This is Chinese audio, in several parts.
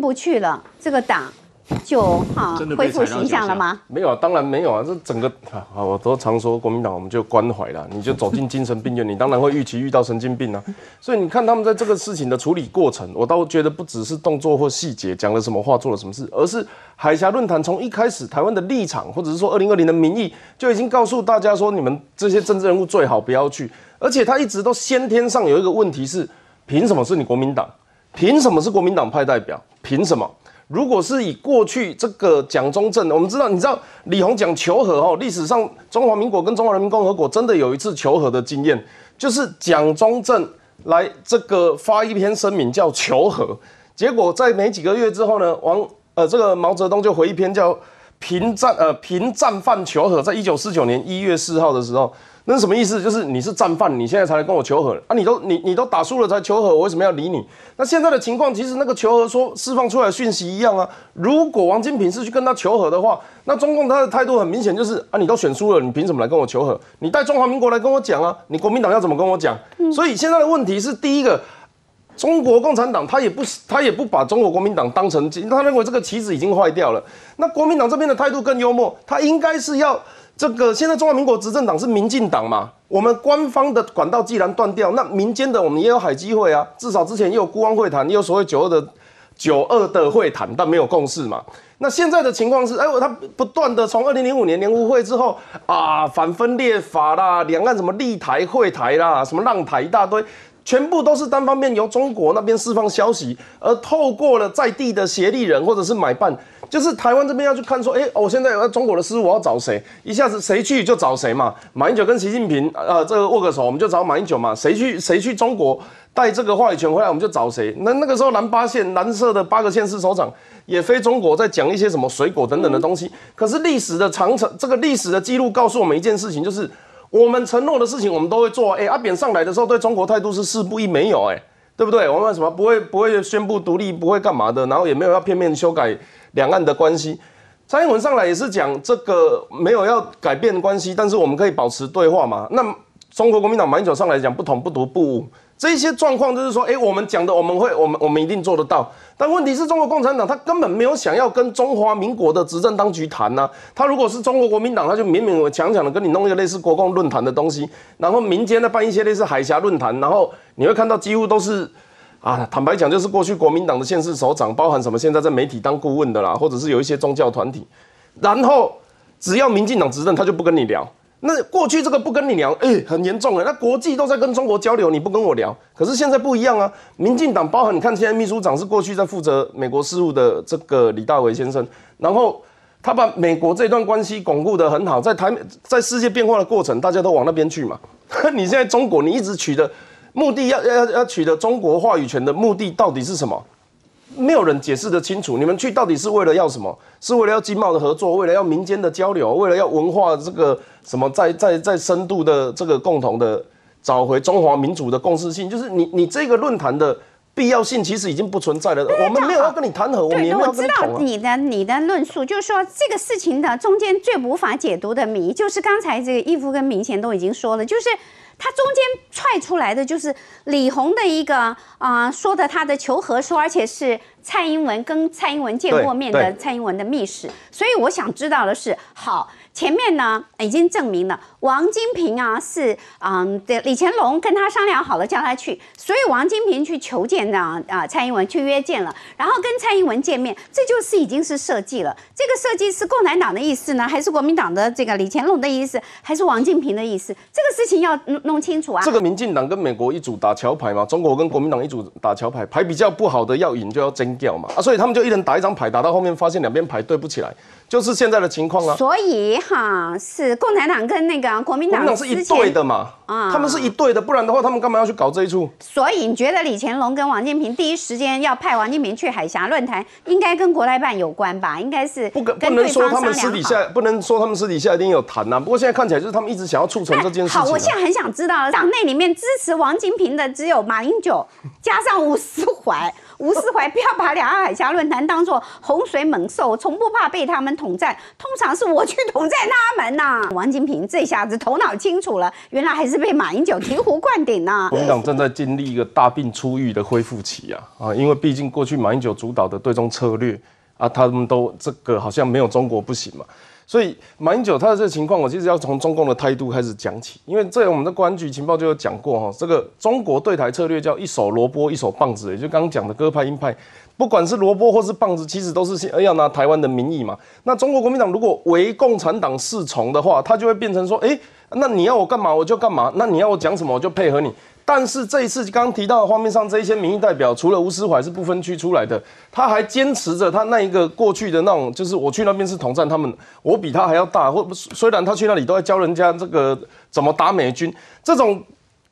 进不去了，这个党就哈恢复形象了吗？没有啊，当然没有啊。这整个啊，我都常说国民党，我们就关怀了。你就走进精神病院，你当然会预期遇到神经病啊。所以你看他们在这个事情的处理过程，我倒觉得不只是动作或细节讲了什么话，做了什么事，而是海峡论坛从一开始台湾的立场，或者是说二零二零的民意，就已经告诉大家说，你们这些政治人物最好不要去。而且他一直都先天上有一个问题是，凭什么是你国民党？凭什么是国民党派代表？凭什么？如果是以过去这个蒋中正，我们知道，你知道李鸿讲求和哦，历史上中华民国跟中华人民共和国真的有一次求和的经验，就是蒋中正来这个发一篇声明叫求和，结果在没几个月之后呢，王呃这个毛泽东就回一篇叫平战呃平战犯求和，在一九四九年一月四号的时候。那是什么意思？就是你是战犯，你现在才来跟我求和啊？你都你你都打输了才求和，我为什么要理你？那现在的情况，其实那个求和说释放出来的讯息一样啊。如果王金平是去跟他求和的话，那中共他的态度很明显就是啊，你都选输了，你凭什么来跟我求和？你带中华民国来跟我讲啊？你国民党要怎么跟我讲？所以现在的问题是，第一个，中国共产党他也不他也不把中国国民党当成，他认为这个旗子已经坏掉了。那国民党这边的态度更幽默，他应该是要。这个现在中华民国执政党是民进党嘛？我们官方的管道既然断掉，那民间的我们也有海基会啊，至少之前也有孤汪会谈，也有所谓九二的九二的会谈，但没有共识嘛。那现在的情况是，哎，他不断的从二零零五年联互会之后啊，反分裂法啦，两岸什么立台会台啦，什么浪台一大堆，全部都是单方面由中国那边释放消息，而透过了在地的协力人或者是买办。就是台湾这边要去看说，哎，我现在有中国的师傅，我要找谁？一下子谁去就找谁嘛。马英九跟习近平，呃，这个握个手，我们就找马英九嘛。谁去谁去中国带这个话语权回来，我们就找谁。那那个时候南八线蓝色的八个县市首长也非中国，在讲一些什么水果等等的东西。可是历史的长城，这个历史的记录告诉我们一件事情，就是我们承诺的事情我们都会做。哎，阿扁上来的时候对中国态度是四不一没有，哎，对不对？我们什么不会不会宣布独立，不会干嘛的，然后也没有要片面修改。两岸的关系，蔡英文上来也是讲这个没有要改变关系，但是我们可以保持对话嘛？那中国国民党马英九上来讲不统不独不武，这些状况就是说，哎，我们讲的我们会，我们我们一定做得到。但问题是中国共产党他根本没有想要跟中华民国的执政当局谈呐。他如果是中国国民党，他就勉勉强强的跟你弄一个类似国共论坛的东西，然后民间呢办一些类似海峡论坛，然后你会看到几乎都是。啊，坦白讲，就是过去国民党的县市首长，包含什么现在在媒体当顾问的啦，或者是有一些宗教团体，然后只要民进党执政，他就不跟你聊。那过去这个不跟你聊，哎，很严重哎。那国际都在跟中国交流，你不跟我聊。可是现在不一样啊，民进党包含你看，现在秘书长是过去在负责美国事务的这个李大为先生，然后他把美国这段关系巩固得很好，在台在世界变化的过程，大家都往那边去嘛。你现在中国，你一直取得。目的要要要取得中国话语权的目的到底是什么？没有人解释得清楚。你们去到底是为了要什么？是为了要经贸的合作，为了要民间的交流，为了要文化这个什么，在在在深度的这个共同的找回中华民族的共识性？就是你你这个论坛的必要性其实已经不存在了。我们没有要跟你谈和，我们也没有跟你我知道你的你的论述，就是说这个事情的中间最无法解读的谜，就是刚才这个义夫跟明贤都已经说了，就是。他中间踹出来的就是李红的一个啊，说的他的求和说，而且是蔡英文跟蔡英文见过面的蔡英文的密使，所以我想知道的是，好。前面呢已经证明了王金平啊是嗯的李乾隆跟他商量好了叫他去，所以王金平去求见呢啊蔡英文去约见了，然后跟蔡英文见面，这就是已经是设计了。这个设计是共产党的意思呢，还是国民党的这个李乾隆的意思，还是王金平的意思？这个事情要弄弄清楚啊。这个民进党跟美国一组打桥牌嘛，中国跟国民党一组打桥牌，牌比较不好的要赢就要争掉嘛啊，所以他们就一人打一张牌，打到后面发现两边牌对不起来。就是现在的情况啊，所以哈是共产党跟那个国民党是一对的嘛，啊，他们是一对的，不然的话他们干嘛要去搞这一出？所以你觉得李乾隆跟王金平第一时间要派王金平去海峡论坛，应该跟国台办有关吧？应该是不不能说他们私底下不能说他们私底下一定有谈呐。不过现在看起来就是他们一直想要促成这件事情。好，我现在很想知道党内里面支持王金平的只有马英九加上吴思怀。吴思怀不要把两岸海峡论坛当作洪水猛兽，从不怕被他们统战，通常是我去统战他们呐。王金平这下子头脑清楚了，原来还是被马英九醍醐灌顶呢。国民党正在经历一个大病初愈的恢复期啊啊，因为毕竟过去马英九主导的对中策略啊，他们都这个好像没有中国不行嘛。所以马英九他的这个情况，我其实要从中共的态度开始讲起，因为在我们的公安局情报就有讲过哈，这个中国对台策略叫一手萝卜一手棒子，也就刚刚讲的鸽派鹰派，不管是萝卜或是棒子，其实都是要拿台湾的名义嘛。那中国国民党如果为共产党侍从的话，他就会变成说，哎，那你要我干嘛我就干嘛，那你要我讲什么我就配合你。但是这一次刚刚提到的画面上这一些民意代表，除了吴思怀是不分区出来的，他还坚持着他那一个过去的那种，就是我去那边是统战他们，我比他还要大，或虽然他去那里都在教人家这个怎么打美军，这种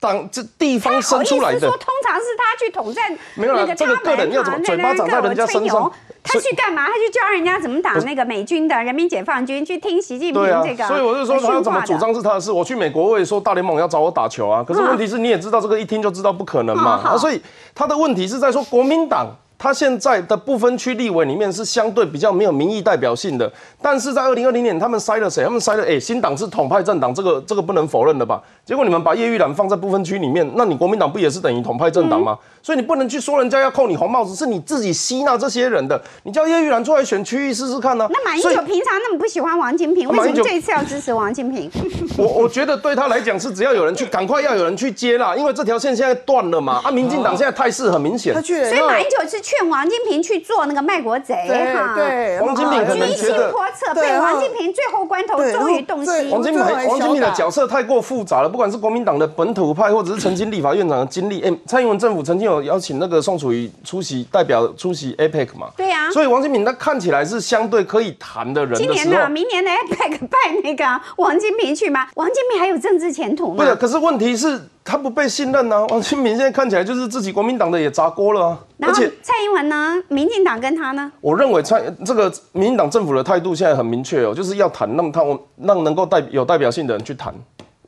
党这地方生出来的，说通常是他去统战，没有了这个个人要怎么嘴巴长在人家身上。他去干嘛？他去教人家怎么打那个美军的人民解放军，去听习近平这个。所以我就说他要怎么主张是他的事。我去美国，我也说大联盟要找我打球啊。可是问题是，你也知道这个一听就知道不可能嘛。啊，所以他的问题是在说国民党。他现在的不分区立委里面是相对比较没有民意代表性的，但是在二零二零年他们塞了谁？他们塞了哎，新党是统派政党，这个这个不能否认的吧？结果你们把叶玉兰放在不分区里面，那你国民党不也是等于统派政党吗？所以你不能去说人家要扣你红帽子，是你自己吸纳这些人的。你叫叶玉兰出来选区域试试看呢？那马英九平常那么不喜欢王金平，为什么这一次要支持王金平？我我觉得对他来讲是只要有人去，赶快要有人去接啦，因为这条线现在断了嘛。啊，民进党现在态势很明显，所以马英九是劝王金平。去做那个卖国贼哈，对，王金平可能觉得，被王金平最后关头终于动心。王金平，王金平的角色太过复杂了，不管是国民党的本土派，或者是曾经立法院长的经历。哎，蔡英文政府曾经有邀请那个宋楚瑜出席，代表出席 APEC 嘛？对呀。所以王金平他看起来是相对可以谈的人。今年呢？明年的 APEC 派那个王金平去吗？王金平还有政治前途吗？不是，可是问题是。他不被信任呢，王金平现在看起来就是自己国民党的也砸锅了啊。而且蔡英文呢，民进党跟他呢？我认为蔡这个民进党政府的态度现在很明确哦，就是要谈，那么他我让能够代有代表性的人去谈，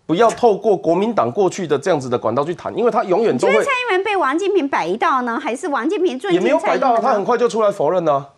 不要透过国民党过去的这样子的管道去谈，因为他永远都会。蔡英文被王金平摆一道呢，还是王金平尊也没有摆到，他很快就出来否认了。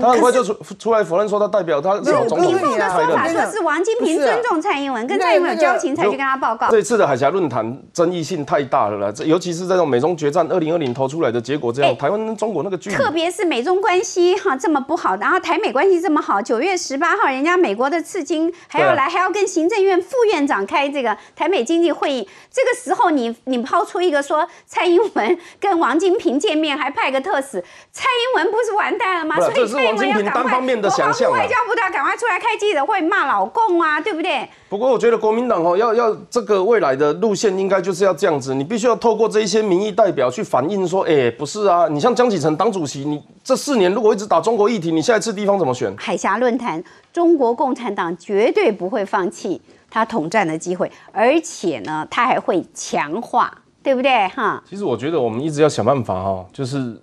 他很快就出出来否认说他代表他是总统。民众的说法说是王金平尊重蔡英文，跟蔡英文有交情才去跟他报告。这次的海峡论坛争议性太大了啦，这尤其是在这种美中决战二零二零投出来的结果这样，台湾跟中国那个距离，特别是美中关系哈这么不好，然后台美关系这么好，九月十八号人家美国的刺青还要来，还要跟行政院副院长开这个台美经济会议，这个时候你你抛出一个说蔡英文跟王金平见面还派个特使，蔡英文不是完蛋了吗？所以蔡英文要赶快。方面的想象，外交部都要赶快出来开记者会骂老共啊，对不对？不过我觉得国民党哦，要要这个未来的路线应该就是要这样子，你必须要透过这一些民意代表去反映说，哎，不是啊，你像江启臣党主席，你这四年如果一直打中国议题，你下一次地方怎么选？海峡论坛，中国共产党绝对不会放弃他统战的机会，而且呢，他还会强化，对不对？哈。其实我觉得我们一直要想办法哈，就是。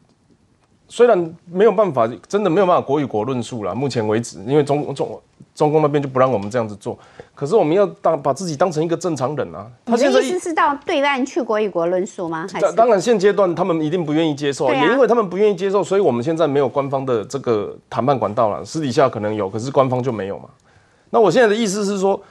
虽然没有办法，真的没有办法国与国论述了。目前为止，因为中中中共那边就不让我们这样子做。可是我们要当把自己当成一个正常人啊。他的意思是到对岸去国与国论述吗？当然，现阶段他们一定不愿意接受，也因为他们不愿意接受，所以我们现在没有官方的这个谈判管道了。私底下可能有，可是官方就没有嘛。那我现在的意思是说，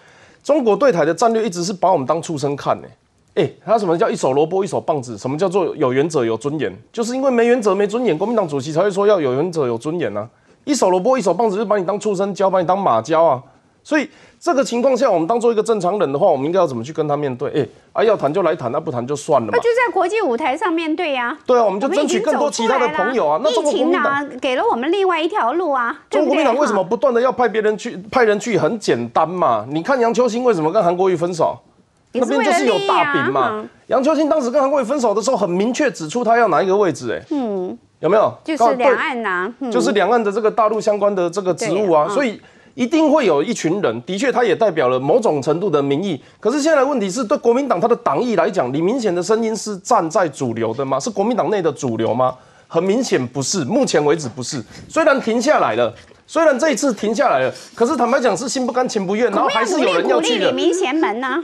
中国对台的战略一直是把我们当畜生看呢。哎，他什么叫一手萝卜一手棒子？什么叫做有原则有尊严？就是因为没原则没尊严，国民党主席才会说要有原则有尊严啊！一手萝卜一手棒子，就把你当畜生教，把你当马教啊！所以这个情况下，我们当做一个正常人的话，我们应该要怎么去跟他面对？哎，啊，要谈就来谈，那不谈就算了嘛。那就在国际舞台上面对呀。对啊，我们就争取更多其他的朋友啊。那疫情啊，给了我们另外一条路啊。中国国民党为什么不断的要派别人去派人去？很简单嘛，你看杨秋兴为什么跟韩国瑜分手？那边就是有大饼嘛。杨秋兴当时跟韩国瑜分手的时候，很明确指出他要哪一个位置，哎，嗯，有没有？就是两岸呐，就是两岸的这个大陆相关的这个职务啊，所以一定会有一群人，的确他也代表了某种程度的民意。可是现在问题是对国民党他的党意来讲，李明显的声音是站在主流的吗？是国民党内的主流吗？很明显不是，目前为止不是。虽然停下来了。虽然这一次停下来了，可是坦白讲是心不甘情不愿，然后还是有人要去的。李明贤门呢？